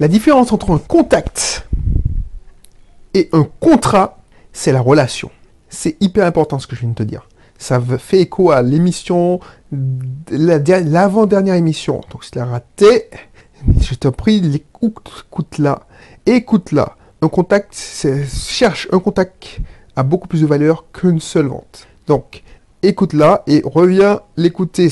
La différence entre un contact et un contrat, c'est la relation. C'est hyper important ce que je viens de te dire. Ça fait écho à l'émission, l'avant-dernière émission. Donc si tu l'as raté, je te prie, écoute-la. Écoute-la. Un contact, cherche un contact a beaucoup plus de valeur qu'une seule vente. Donc, écoute-la et reviens l'écouter,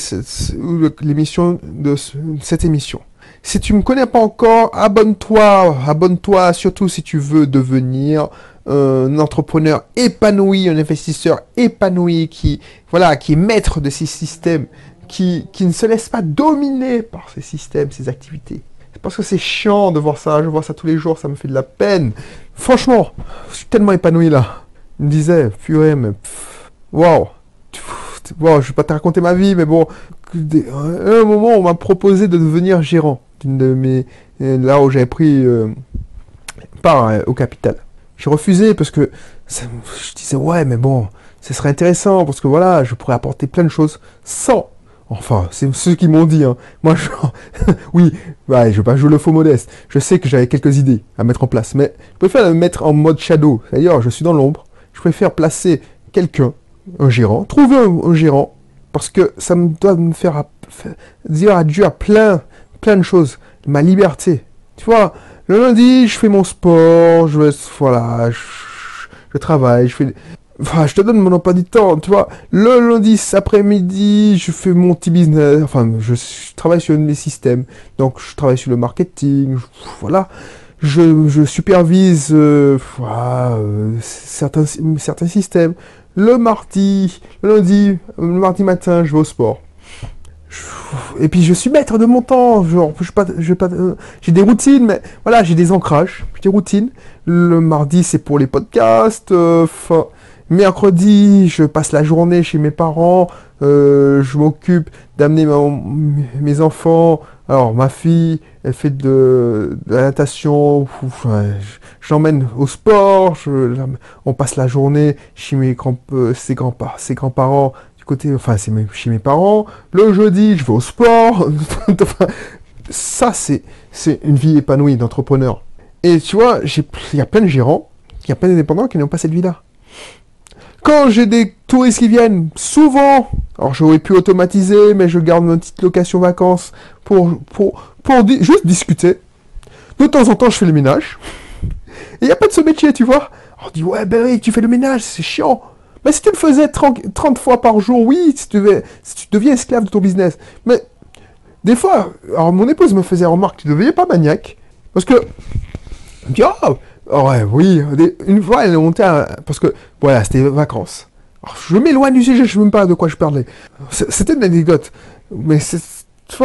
l'émission de cette émission. Si tu ne me connais pas encore, abonne-toi, abonne-toi surtout si tu veux devenir un entrepreneur épanoui, un investisseur épanoui qui, voilà, qui est maître de ces systèmes, qui, qui ne se laisse pas dominer par ces systèmes, ces activités. Parce que c'est chiant de voir ça, je vois ça tous les jours, ça me fait de la peine. Franchement, je suis tellement épanoui là. Il me disait, purée, mais waouh, wow, je vais pas te raconter ma vie, mais bon, à un moment, on m'a proposé de devenir gérant d'une de mes, là où j'avais pris euh, part euh, au capital. J'ai refusé parce que je disais ouais, mais bon, ce serait intéressant parce que voilà, je pourrais apporter plein de choses sans. Enfin, c'est ceux qui m'ont dit. Hein. Moi, je... oui, ouais, je vais pas jouer le faux modeste. Je sais que j'avais quelques idées à mettre en place, mais je préfère le mettre en mode shadow. C'est-à-dire, je suis dans l'ombre. Je préfère placer quelqu'un, un gérant, trouver un, gérant, parce que ça me doit me faire, dire adieu à plein, plein de choses. Ma liberté. Tu vois, le lundi, je fais mon sport, je, voilà, je, travaille, je fais... Enfin, je te donne mon emploi du temps, tu vois. Le lundi après-midi, je fais mon petit business. Enfin, je, travaille sur les systèmes. Donc, je travaille sur le marketing. voilà. Je, supervise euh, euh, certains, certains systèmes. Le mardi, le lundi, le mardi matin, je vais au sport. Et puis je suis maître de mon temps. Genre, je pas, je pas, euh, j'ai des routines, mais voilà, j'ai des ancrages, des routines. Le mardi, c'est pour les podcasts. Euh, mercredi, je passe la journée chez mes parents. Euh, je m'occupe d'amener mes enfants. Alors, ma fille, elle fait de, la natation. J'emmène au sport. on passe la journée chez mes grands, ses grands-parents, ses grands-parents côté, enfin, c'est chez mes parents. Le jeudi, je vais au sport. ça, c'est, une vie épanouie d'entrepreneur. Et tu vois, il y a plein de gérants, il y a plein d'indépendants qui n'ont pas cette vie-là. Quand j'ai des touristes qui viennent, souvent, alors j'aurais pu automatiser, mais je garde ma petite location vacances pour, pour, pour juste discuter. De temps en temps, je fais le ménage. Et il n'y a pas de ce métier, tu vois. On dit, ouais, ben tu fais le ménage, c'est chiant. Mais si tu le faisais 30, fois par jour, oui, si tu, deviens esclave de ton business. Mais des fois, alors mon épouse me faisait remarque, tu ne deviens pas maniaque. Parce que, dit, oh, ouais, oui, une fois elle est montée parce que, voilà, c'était vacances. je m'éloigne du sujet, je ne sais même pas de quoi je parlais. C'était une anecdote. Mais c'est, tu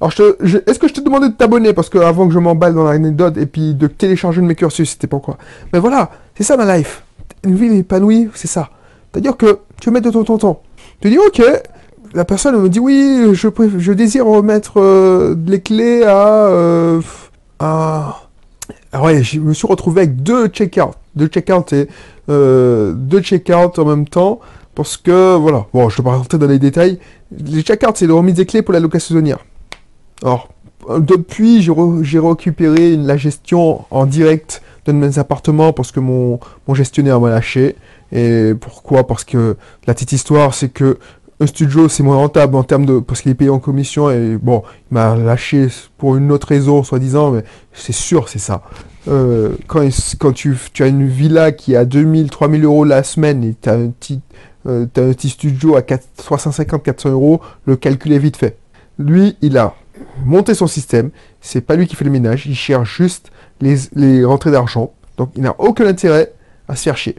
alors, est-ce que je te demandais de t'abonner? Parce que avant que je m'emballe dans l'anecdote et puis de télécharger de mes cursus, c'était pas quoi. Mais voilà, c'est ça ma life. Une vie épanouie, c'est ça. C'est-à-dire que tu mets de ton temps. Tu dis, ok, la personne me dit, oui, je, je désire remettre euh, les clés à, euh. Ah ouais, je me suis retrouvé avec deux check-out. Deux check-out et euh, deux check-out en même temps. Parce que, voilà, bon, je ne vais pas rentrer dans les détails. Les check-out, c'est le remise des clés pour la location saisonnière. Alors, depuis, j'ai récupéré la gestion en direct de mes appartements parce que mon gestionnaire m'a lâché. Et pourquoi? Parce que la petite histoire, c'est que un studio, c'est moins rentable en termes de... Parce qu'il est payé en commission et bon, il m'a lâché pour une autre raison, soi-disant, mais c'est sûr, c'est ça. Euh, quand quand tu, as une villa qui est à 2000, 3000 euros la semaine et tu as un petit, euh, un petit studio à 350, 400 euros, le calcul est vite fait. Lui, il a monté son système, c'est pas lui qui fait le ménage, il cherche juste les, les rentrées d'argent, donc il n'a aucun intérêt à se faire chier.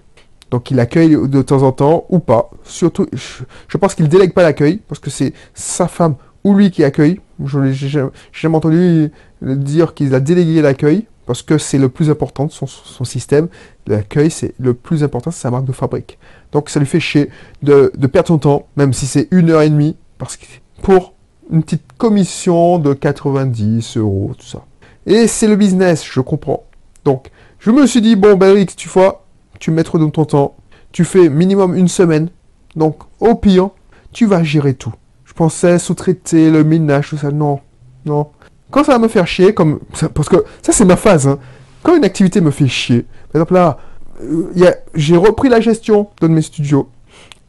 Donc il accueille de temps en temps ou pas. Surtout, je, pense qu'il délègue pas l'accueil parce que c'est sa femme ou lui qui accueille. Je n'ai jamais entendu dire qu'il a délégué l'accueil parce que c'est le plus important de son, système. L'accueil, c'est le plus important, c'est sa marque de fabrique. Donc ça lui fait chier de, perdre son temps, même si c'est une heure et demie, parce que pour une petite commission de 90 euros, tout ça. Et c'est le business, je comprends. Donc, je me suis dit, bon, ben, tu vois, tu mets dans ton temps, tu fais minimum une semaine, donc au pire, tu vas gérer tout. Je pensais sous-traiter le ménage, tout ça, non, non. quand ça va me faire chier, comme parce que ça c'est ma phase, hein. quand une activité me fait chier, par exemple là, euh, j'ai repris la gestion de mes studios,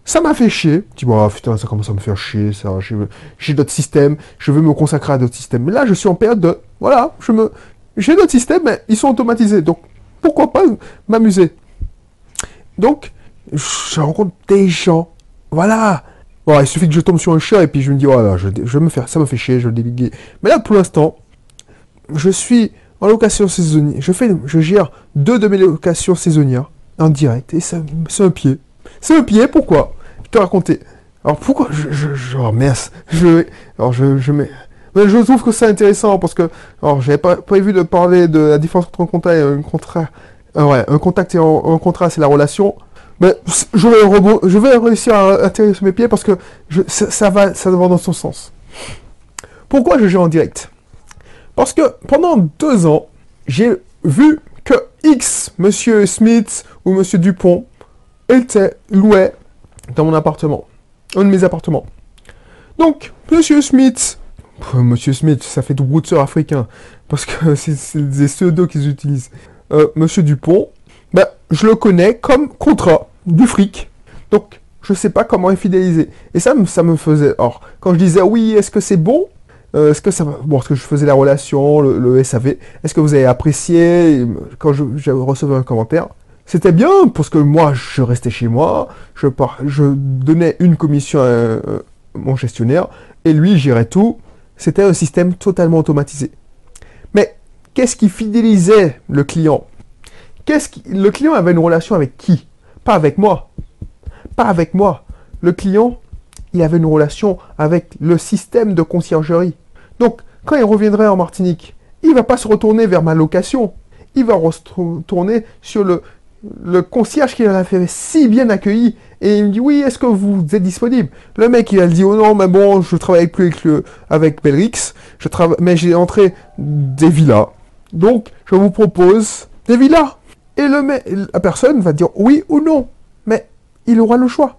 ça m'a fait chier. Tu vois, oh, putain, ça commence à me faire chier. J'ai d'autres systèmes, je veux me consacrer à d'autres systèmes. Mais là, je suis en période de, voilà, je me, j'ai d'autres systèmes, mais ils sont automatisés. Donc, pourquoi pas m'amuser? Donc, je rencontre des gens. Voilà. Bon, il suffit que je tombe sur un chat et puis je me dis, voilà, je, je me faire, ça me fait chier, je le déliguer. Mais là, pour l'instant, je suis en location saisonnière. Je fais, je gère deux de mes locations saisonnières en direct et c'est un pied. C'est un pied, pourquoi? Je te raconter. Alors pourquoi je, je, je oh, je, alors je, je mets, je trouve que c'est intéressant parce que, alors j'avais pas prévu de parler de la différence entre un contact et un contrat. Euh, ouais, un contact et un, contrat, c'est la relation. Mais je vais, réussir à atterrir sur mes pieds parce que je, ça, va, ça va dans son sens. Pourquoi je joue en direct? Parce que pendant deux ans, j'ai vu que X, Monsieur Smith ou Monsieur Dupont, était loué dans mon appartement. Un de mes appartements. Donc, Monsieur Smith Monsieur Smith, ça fait du routeur africain. Parce que c'est des pseudos qu'ils utilisent. Euh, Monsieur Dupont, bah, je le connais comme contrat, du fric. Donc, je sais pas comment est. Et ça, ça me faisait. Or, quand je disais oui, est-ce que c'est bon? Euh, Est-ce que ça Bon, est-ce que je faisais la relation, le, SAV Est-ce que vous avez apprécié? Quand je, recevais un commentaire C'était bien, parce que moi, je restais chez moi, je, je donnais une commission à, mon gestionnaire, et lui, gérait tout. C'était un système totalement automatisé. Qu'est-ce qui fidélisait le client? Le client avait une relation avec qui? Pas avec moi. Pas avec moi. Le client, il avait une relation avec le système de conciergerie. Donc, quand il reviendrait en Martinique, il ne va pas se retourner vers ma location. Il va retourner sur le, concierge qui l'a fait si bien accueilli et il me dit oui, est-ce que vous êtes disponible? Le mec il a dit oh non mais bon je travaille plus avec le mais j'ai entré des villas. Donc je vous propose des villas. Et le la personne va dire oui ou non. Mais il aura le choix.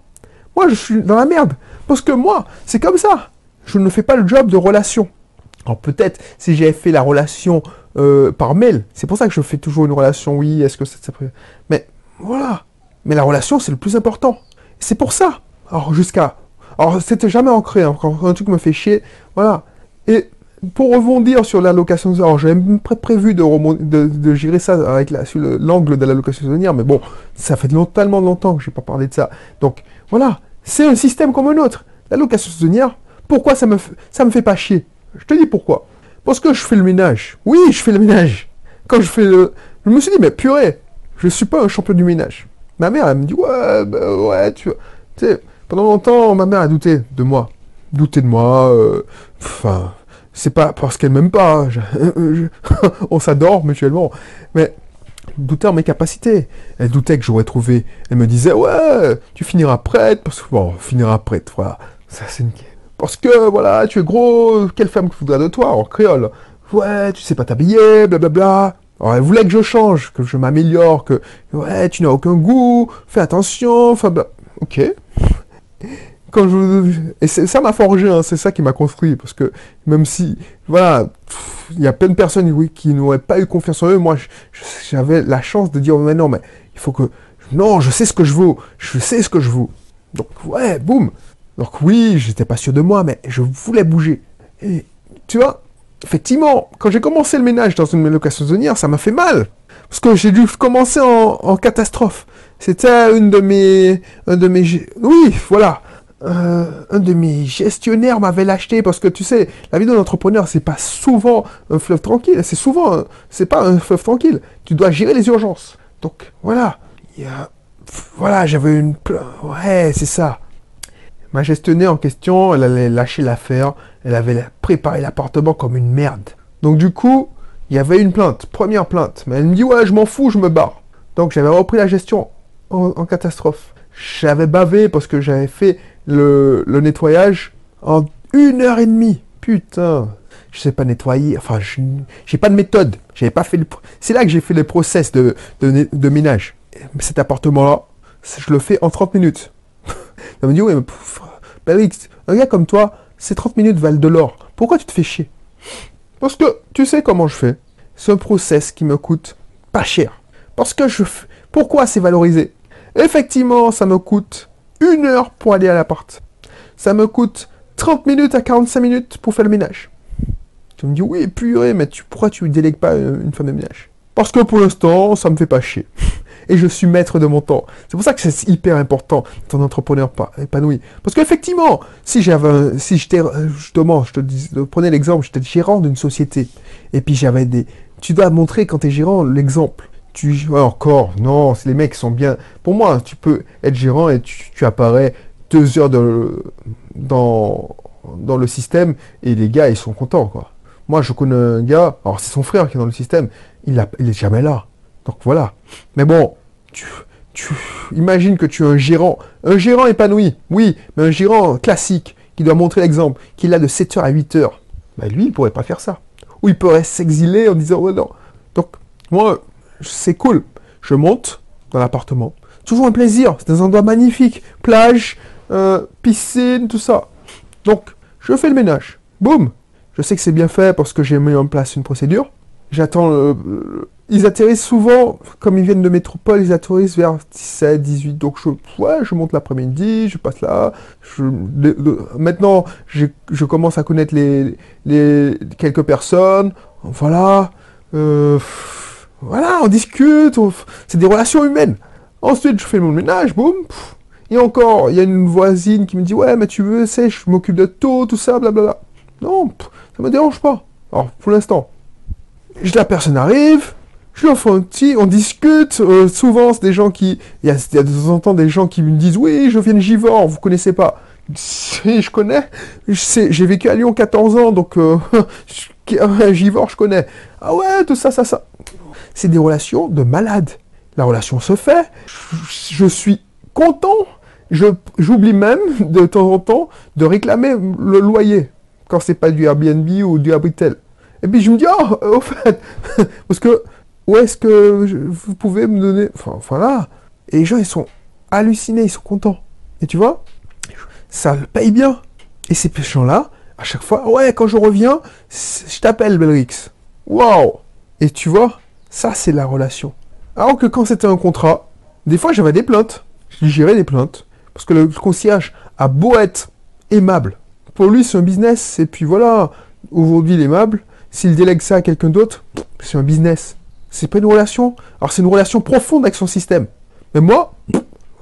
Moi je suis dans la merde parce que moi c'est comme ça. Je ne fais pas le job de relation. Alors peut-être si j'avais fait la relation euh, par mail, c'est pour ça que je fais toujours une relation, oui, est-ce que ça... Mais voilà. Mais la relation, c'est le plus important. C'est pour ça. Alors jusqu'à... Alors c'était jamais ancré, hein. quand un truc me fait chier, voilà. Et pour rebondir sur l'allocation alors j'avais prévu de, de, de, gérer ça avec la, sur l'angle de l'allocation saisonnière, mais bon, ça fait tellement longtemps que je n'ai pas parlé de ça. Donc voilà, c'est un système comme un autre. L'allocation saisonnière, pourquoi ça me, ça me fait pas chier? Je te dis pourquoi. Parce que je fais le ménage. Oui, je fais le ménage. Quand je fais le... Je me suis dit, mais purée, je suis pas un champion du ménage. Ma mère, elle me dit, ouais, bah, ouais, tu Tu sais, pendant longtemps, ma mère a douté de moi. Douté de moi. Euh, enfin, c'est pas parce qu'elle m'aime pas. Hein. on s'adore mutuellement. Mais doutait en mes capacités. Elle doutait que j'aurais trouvé. Elle me disait, ouais, tu finiras prête. Parce que, bon, finiras prête, voilà. Ça, c'est une... Parce que, voilà, tu es gros, quelle femme voudra de toi, en créole? Ouais, tu sais pas t'habiller, blablabla. Alors, elle voulait que je change, que je m'améliore, que, ouais, tu n'as aucun goût, fais attention, enfin, bah, ok. Je... Et ça m'a forgé, hein, c'est ça qui m'a construit, parce que même si, voilà, il y a plein de personnes oui, qui n'auraient pas eu confiance en eux, moi, j'avais la chance de dire, mais non, mais il faut que, non, je sais ce que je veux, je sais ce que je veux. Donc, ouais, boum, donc oui, j'étais pas sûr de moi, mais je voulais bouger. Et tu vois, effectivement, quand j'ai commencé le ménage dans une location saisonnière, ça m'a fait mal. Parce que j'ai dû commencer en, catastrophe. C'était une de mes... Un de mes... Oui, voilà. Euh, un de mes gestionnaires m'avait lâché parce que tu sais, la vie d'un entrepreneur, c'est pas souvent un fleuve tranquille. C'est souvent... C'est pas un fleuve tranquille. Tu dois gérer les urgences. Donc, voilà. Voilà, j'avais une... Ouais, c'est ça. Ma gestionnaire en question, elle allait lâcher l'affaire, elle avait préparé l'appartement comme une merde. Donc du coup, il y avait une plainte, première plainte. Mais elle me dit, ouais, je m'en fous, je me barre. Donc j'avais repris la gestion en, catastrophe. J'avais bavé parce que j'avais fait le, nettoyage en une heure et demie. Putain, je sais pas nettoyer. Enfin, j'ai pas de méthode. J'avais pas fait. C'est là que j'ai fait les process de, de, de ménage. Cet appartement-là, je le fais en 30 minutes. Elle me dit, oui, mais un gars comme toi, ces 30 minutes valent de l'or. Pourquoi tu te fais chier? Parce que tu sais comment je fais. C'est un process qui me coûte pas cher. Parce que je... Pourquoi c'est valorisé? Effectivement, ça me coûte une heure pour aller à l'appart. Ça me coûte 30 minutes à 45 minutes pour faire le ménage. Tu me dis, oui, purée, mais tu, pourquoi tu délègues pas une femme de ménage? Parce que pour l'instant, ça me fait pas chier. Et je suis maître de mon temps. C'est pour ça que c'est hyper important d'être un entrepreneur pas épanoui. Parce qu'effectivement, si j'avais, si j'étais, justement, je te dis, prenez l'exemple, j'étais gérant d'une société. Et puis j'avais des, tu dois montrer quand tu es gérant l'exemple tu encore, non, les mecs sont bien. Pour moi, tu peux être gérant et tu, apparais deux heures dans, dans le système et les gars, ils sont contents, quoi. Moi, je connais un gars, alors c'est son frère qui est dans le système, il, a, est jamais là. Donc voilà. Mais bon, tu, imagines que tu es un gérant, un gérant épanoui, oui, mais un gérant classique qui doit montrer l'exemple, qui l'a de 7h à 8h. Ben lui, il pourrait pas faire ça. Ou il pourrait s'exiler en disant, oh non. Donc, moi, c'est cool. Je monte dans l'appartement. Toujours un plaisir. C'est un endroit magnifique. Plage, euh, piscine, tout ça. Donc, je fais le ménage. Boum. Je sais que c'est bien fait parce que j'ai mis en place une procédure. J'attends. Euh, ils atterrissent souvent, comme ils viennent de métropole, ils atterrissent vers 17, 18. Donc je, ouais, je monte l'après-midi, je passe là. maintenant, je, commence à connaître les, les quelques personnes. Voilà. Euh, voilà, on discute, c'est des relations humaines. Ensuite, je fais mon ménage, boum. Et encore, il y a une voisine qui me dit Ouais, mais tu veux, c'est, je m'occupe de tout, tout ça, blablabla. Non, ça me dérange pas. Alors, pour l'instant, la personne arrive, je lui fais un petit, on discute. Euh, souvent, c'est des gens qui. Il y, a, de temps en temps des gens qui me disent Oui, je viens de Givor, vous connaissez pas. Si, je connais. J'ai vécu à Lyon 14 ans, donc euh, Givor, je connais. Ah ouais, tout ça, ça, ça c'est des relations de malades. La relation se fait, je, suis content, j'oublie même de temps en temps de réclamer le loyer quand c'est pas du Airbnb ou du Abritel. Et puis je me dis, oh, au fait, parce que où est-ce que vous pouvez me donner. Enfin, voilà. Et les gens, ils sont hallucinés, ils sont contents. Et tu vois, ça paye bien. Et ces gens-là, à chaque fois, ouais, quand je reviens, je t'appelle, Belrix. Waouh! Et tu vois, ça, c'est la relation. Alors que quand c'était un contrat, des fois j'avais des plaintes. Je gérais des plaintes. Parce que le concierge a beau être aimable. Pour lui, c'est un business. Et puis voilà, aujourd'hui, il est aimable. S'il délègue ça à quelqu'un d'autre, c'est un business. C'est pas une relation. Alors c'est une relation profonde avec son système. Mais moi,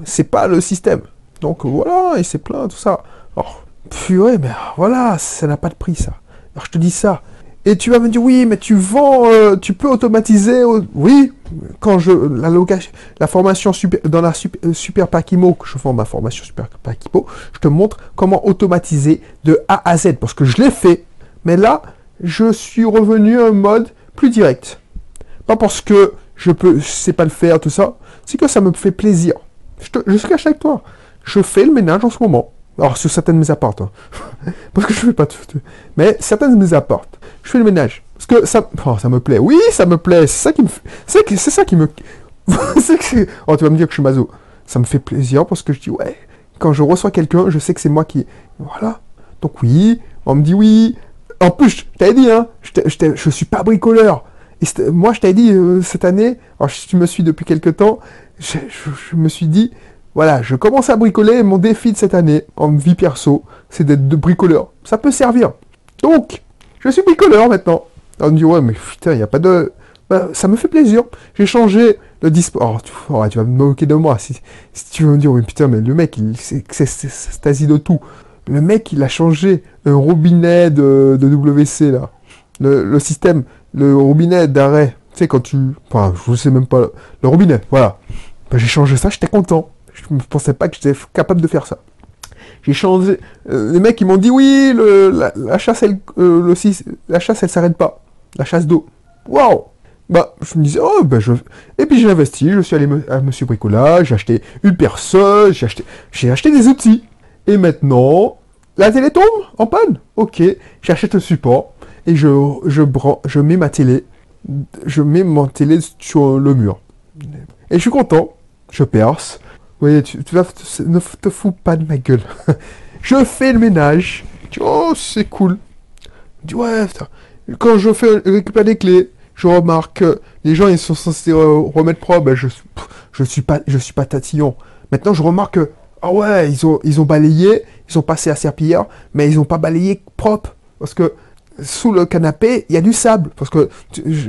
c'est pas le système. Donc voilà, il s'est plaint, tout ça. Alors, purée, mais voilà, ça n'a pas de prix, ça. Alors je te dis ça. Et tu vas me dire, oui, mais tu vends, euh, tu peux automatiser. Oui, quand je, la location, la formation dans la super, euh, super que je fais ma formation Super Pakimo, je te montre comment automatiser de A à Z, parce que je l'ai fait. Mais là, je suis revenu à un mode plus direct. Pas parce que je peux, sais pas le faire, tout ça. C'est que ça me fait plaisir. Je, te, je avec toi. Je fais le ménage en ce moment. Alors, sur certaines mes apports. Hein. parce que je fais pas tout. Mais certaines mes apports je fais le ménage. Parce que ça, oh, ça me plaît. Oui, ça me plaît. C'est ça qui me, c'est c'est ça qui me, que oh, tu vas me dire que je suis mazo. Ça me fait plaisir parce que je dis ouais. Quand je reçois quelqu'un, je sais que c'est moi qui, voilà. Donc oui, on me dit oui. En plus, je t'avais dit, hein, je, je suis pas bricoleur. Et moi, je t'avais dit euh, cette année, alors si tu me suis depuis quelques temps, je, je, me suis dit, voilà, je commence à bricoler. Mon défi de cette année, en vie perso, c'est d'être de bricoleur. Ça peut servir. Donc, je suis bricoleur maintenant. On me dit, ouais, mais putain, il n'y a pas de... Bah, ça me fait plaisir. J'ai changé le dispo... Oh, tu, vas me moquer de moi si, tu veux me dire, oui, putain, mais le mec, il, c'est, de tout. Le mec, il a changé un robinet de, WC, là. Le, système, le robinet d'arrêt. Tu sais, quand tu... Enfin, je sais même pas. Le robinet, voilà. Bah, j'ai changé ça, j'étais content. Je ne pensais pas que j'étais capable de faire ça. J'ai changé. Euh, les mecs, ils m'ont dit oui, la, chasse, elle, euh, le, la chasse, elle s'arrête pas. La chasse d'eau. Waouh Bah, je me disais, oh, ben je. Et puis j'ai investi, je suis allé à Monsieur Bricolage, j'ai acheté une perceuse, j'ai acheté, j'ai acheté des outils. Et maintenant, la télé tombe en panne. Ok, j'achète un support et je, je, je mets ma télé, je mets ma télé sur le mur. Et je suis content, je perce, oui, tu, vas, ne te fous pas de ma gueule. je fais le ménage. Tu oh, c'est cool. Tu ouais, quand je fais récupérer des clés, je remarque que les gens ils sont censés remettre propre, ben je, je suis pas je suis pas tatillon. Maintenant je remarque que ah ouais, ils ont balayé, ils ont passé à serpillière, mais ils ont pas balayé propre parce que sous le canapé, il y a du sable parce que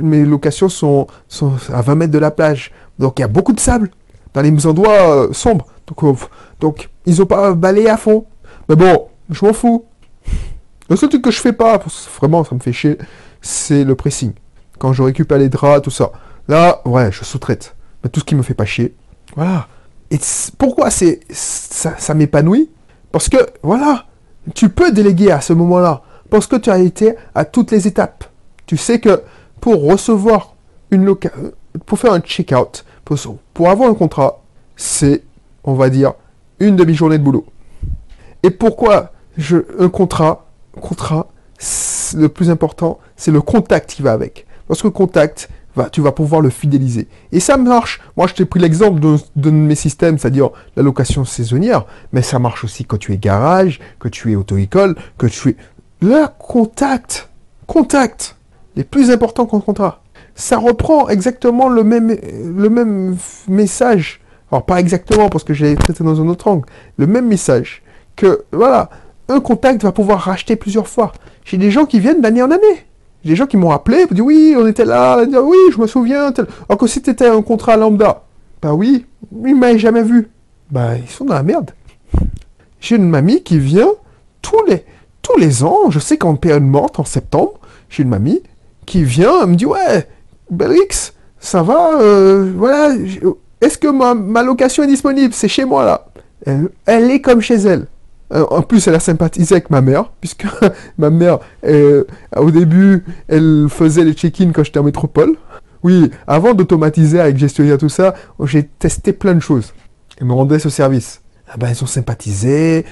mes locations sont, sont à 20 mètres de la plage. Donc il y a beaucoup de sable dans les endroits euh, sombres. Donc, euh, donc ils ont pas balayé à fond. Mais bon, je m'en fous. Le seul truc que je fais pas, vraiment ça me fait chier, c'est le pressing. Quand je récupère les draps, tout ça. Là, ouais, je sous-traite. Mais tout ce qui me fait pas chier. Voilà. Et pourquoi c'est ça, m'épanouit? Parce que, voilà, tu peux déléguer à ce moment-là. Parce que tu as été à toutes les étapes. Tu sais que pour recevoir une loca pour faire un check-out, pour, pour avoir un contrat, c'est, on va dire, une demi-journée de boulot. Et pourquoi un contrat, contrat, le plus important, c'est le contact qui va avec. Parce que le contact, tu vas pouvoir le fidéliser. Et ça marche. Moi, je t'ai pris l'exemple de, de, mes systèmes, c'est-à-dire la location saisonnière, mais ça marche aussi quand tu es garage, que tu es auto-école, que tu es... Le contact, contact, les plus importants qu'un contrat. Ça reprend exactement le même, le même message. Alors, pas exactement, parce que j'ai traité dans un autre angle. Le même message. Que, voilà, un contact va pouvoir racheter plusieurs fois. J'ai des gens qui viennent d'année en année. J'ai des gens qui m'ont appelé, pour dire oui, on était là, oui, je me souviens. Alors que si étais un contrat lambda, bah oui, ils m'avaient jamais vu. Bah, ils sont dans la merde. J'ai une mamie qui vient tous les, tous les ans, je sais qu'en période morte, en septembre, j'ai une mamie qui vient, elle me dit ouais, Belrix, ça va, euh, voilà, est-ce que ma, location est disponible? C'est chez moi là. elle est comme chez elle. Euh, en plus, elle a sympathisé avec ma mère, puisque ma mère, euh, au début, elle faisait les check-in quand j'étais en métropole. Oui, avant d'automatiser avec gestionnaire tout ça, j'ai testé plein de choses. Elle me rendait ce service. Ah ben, ils ont sympathisé,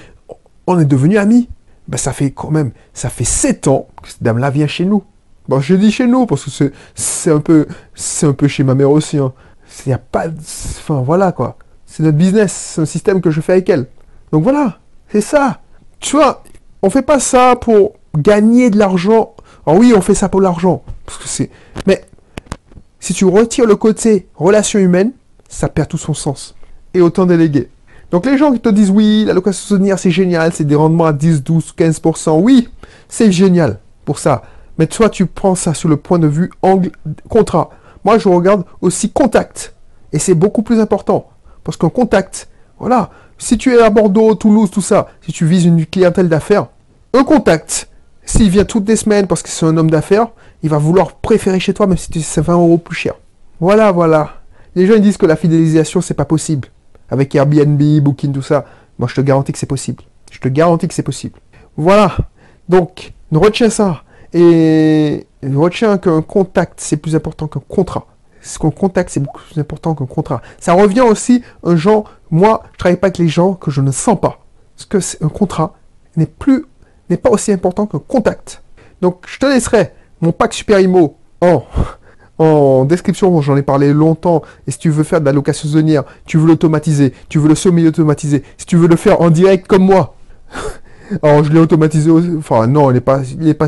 on est devenus amis. Ben, ça fait quand même, ça fait sept ans que cette dame-là vient chez nous. Bon, je dis chez nous, parce que c'est un peu, un peu chez ma mère aussi. Hein. N'y a pas, enfin voilà quoi. C'est notre business, c'est un système que je fais avec elle. Donc voilà. C'est ça. Tu vois, on fait pas ça pour gagner de l'argent. Alors oui, on fait ça pour l'argent. Parce que c'est. Mais si tu retires le côté relation humaine, ça perd tout son sens. Et autant déléguer. Donc les gens qui te disent oui, la location souvenir c'est génial, c'est des rendements à 10, 12, 15%. Oui, c'est génial pour ça. Mais toi, tu prends ça sur le point de vue angle contrat. Moi, je regarde aussi contact. Et c'est beaucoup plus important. Parce qu'un contact, voilà, si tu es à Bordeaux, Toulouse, tout ça, si tu vises une clientèle d'affaires, un contact, s'il vient toutes les semaines parce que c'est un homme d'affaires, il va vouloir préférer chez toi même si c'est 20 euros plus cher. Voilà, voilà. Les gens ils disent que la fidélisation c'est pas possible. Avec Airbnb, Booking, tout ça. Moi je te garantis que c'est possible. Je te garantis que c'est possible. Voilà. Donc, retiens ça. Et retiens qu'un contact c'est plus important qu'un contrat ce qu'on contacte, c'est beaucoup plus important qu'un contrat. Ça revient aussi un genre, moi, je travaille pas avec les gens que je ne sens pas. Parce que un contrat n'est plus, n'est pas aussi important qu'un contact. Donc, je te laisserai mon pack Super Imo en, en description, j'en ai parlé longtemps. Et si tu veux faire de la location saisonnière, tu veux l'automatiser, tu veux le semi-automatiser, si tu veux le faire en direct comme moi, alors, je l'ai automatisé, enfin, non, il n'est pas, il est pas,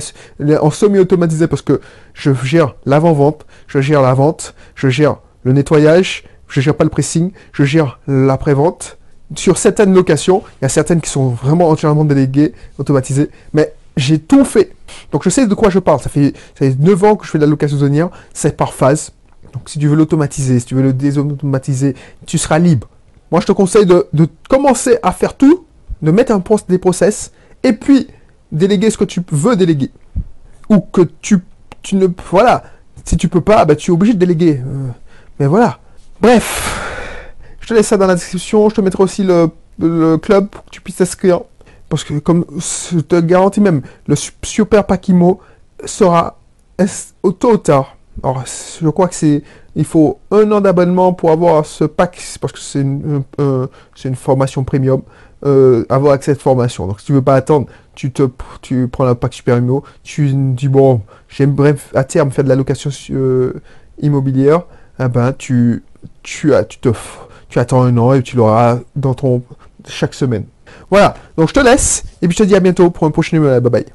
en semi-automatisé parce que je gère l'avant-vente, je gère la vente, je gère le nettoyage, je gère pas le pressing, je gère l'après-vente. Sur certaines locations, il y a certaines qui sont vraiment entièrement déléguées, automatisées, mais j'ai tout fait. Donc, je sais de quoi je parle. Ça fait, ça fait 9 ans que je fais de la location saisonnière, c'est par phase. Donc, si tu veux l'automatiser, si tu veux le désautomatiser, tu seras libre. Moi, je te conseille de commencer à faire tout de mettre un poste des process et puis déléguer ce que tu veux déléguer. Ou que tu, tu ne. Voilà. Si tu peux pas, bah, tu es obligé de déléguer. Euh, mais voilà. Bref. Je te laisse ça dans la description. Je te mettrai aussi le, club pour que tu puisses t'inscrire. Parce que, comme je te garantis même, le super Pakimo sera au tôt ou tard. Alors, je crois que c'est. Il faut un an d'abonnement pour avoir ce pack, parce que c'est une formation premium. Euh, avoir accès à cette formation. Donc si tu veux pas attendre, tu te tu prends la pack Super Immo, tu dis bon, j'aimerais à terme faire de la location euh, immobilière, eh ben tu tu as tu te tu attends un an et tu l'auras dans ton chaque semaine. Voilà, donc je te laisse et puis je te dis à bientôt pour un prochain numéro. Bye bye.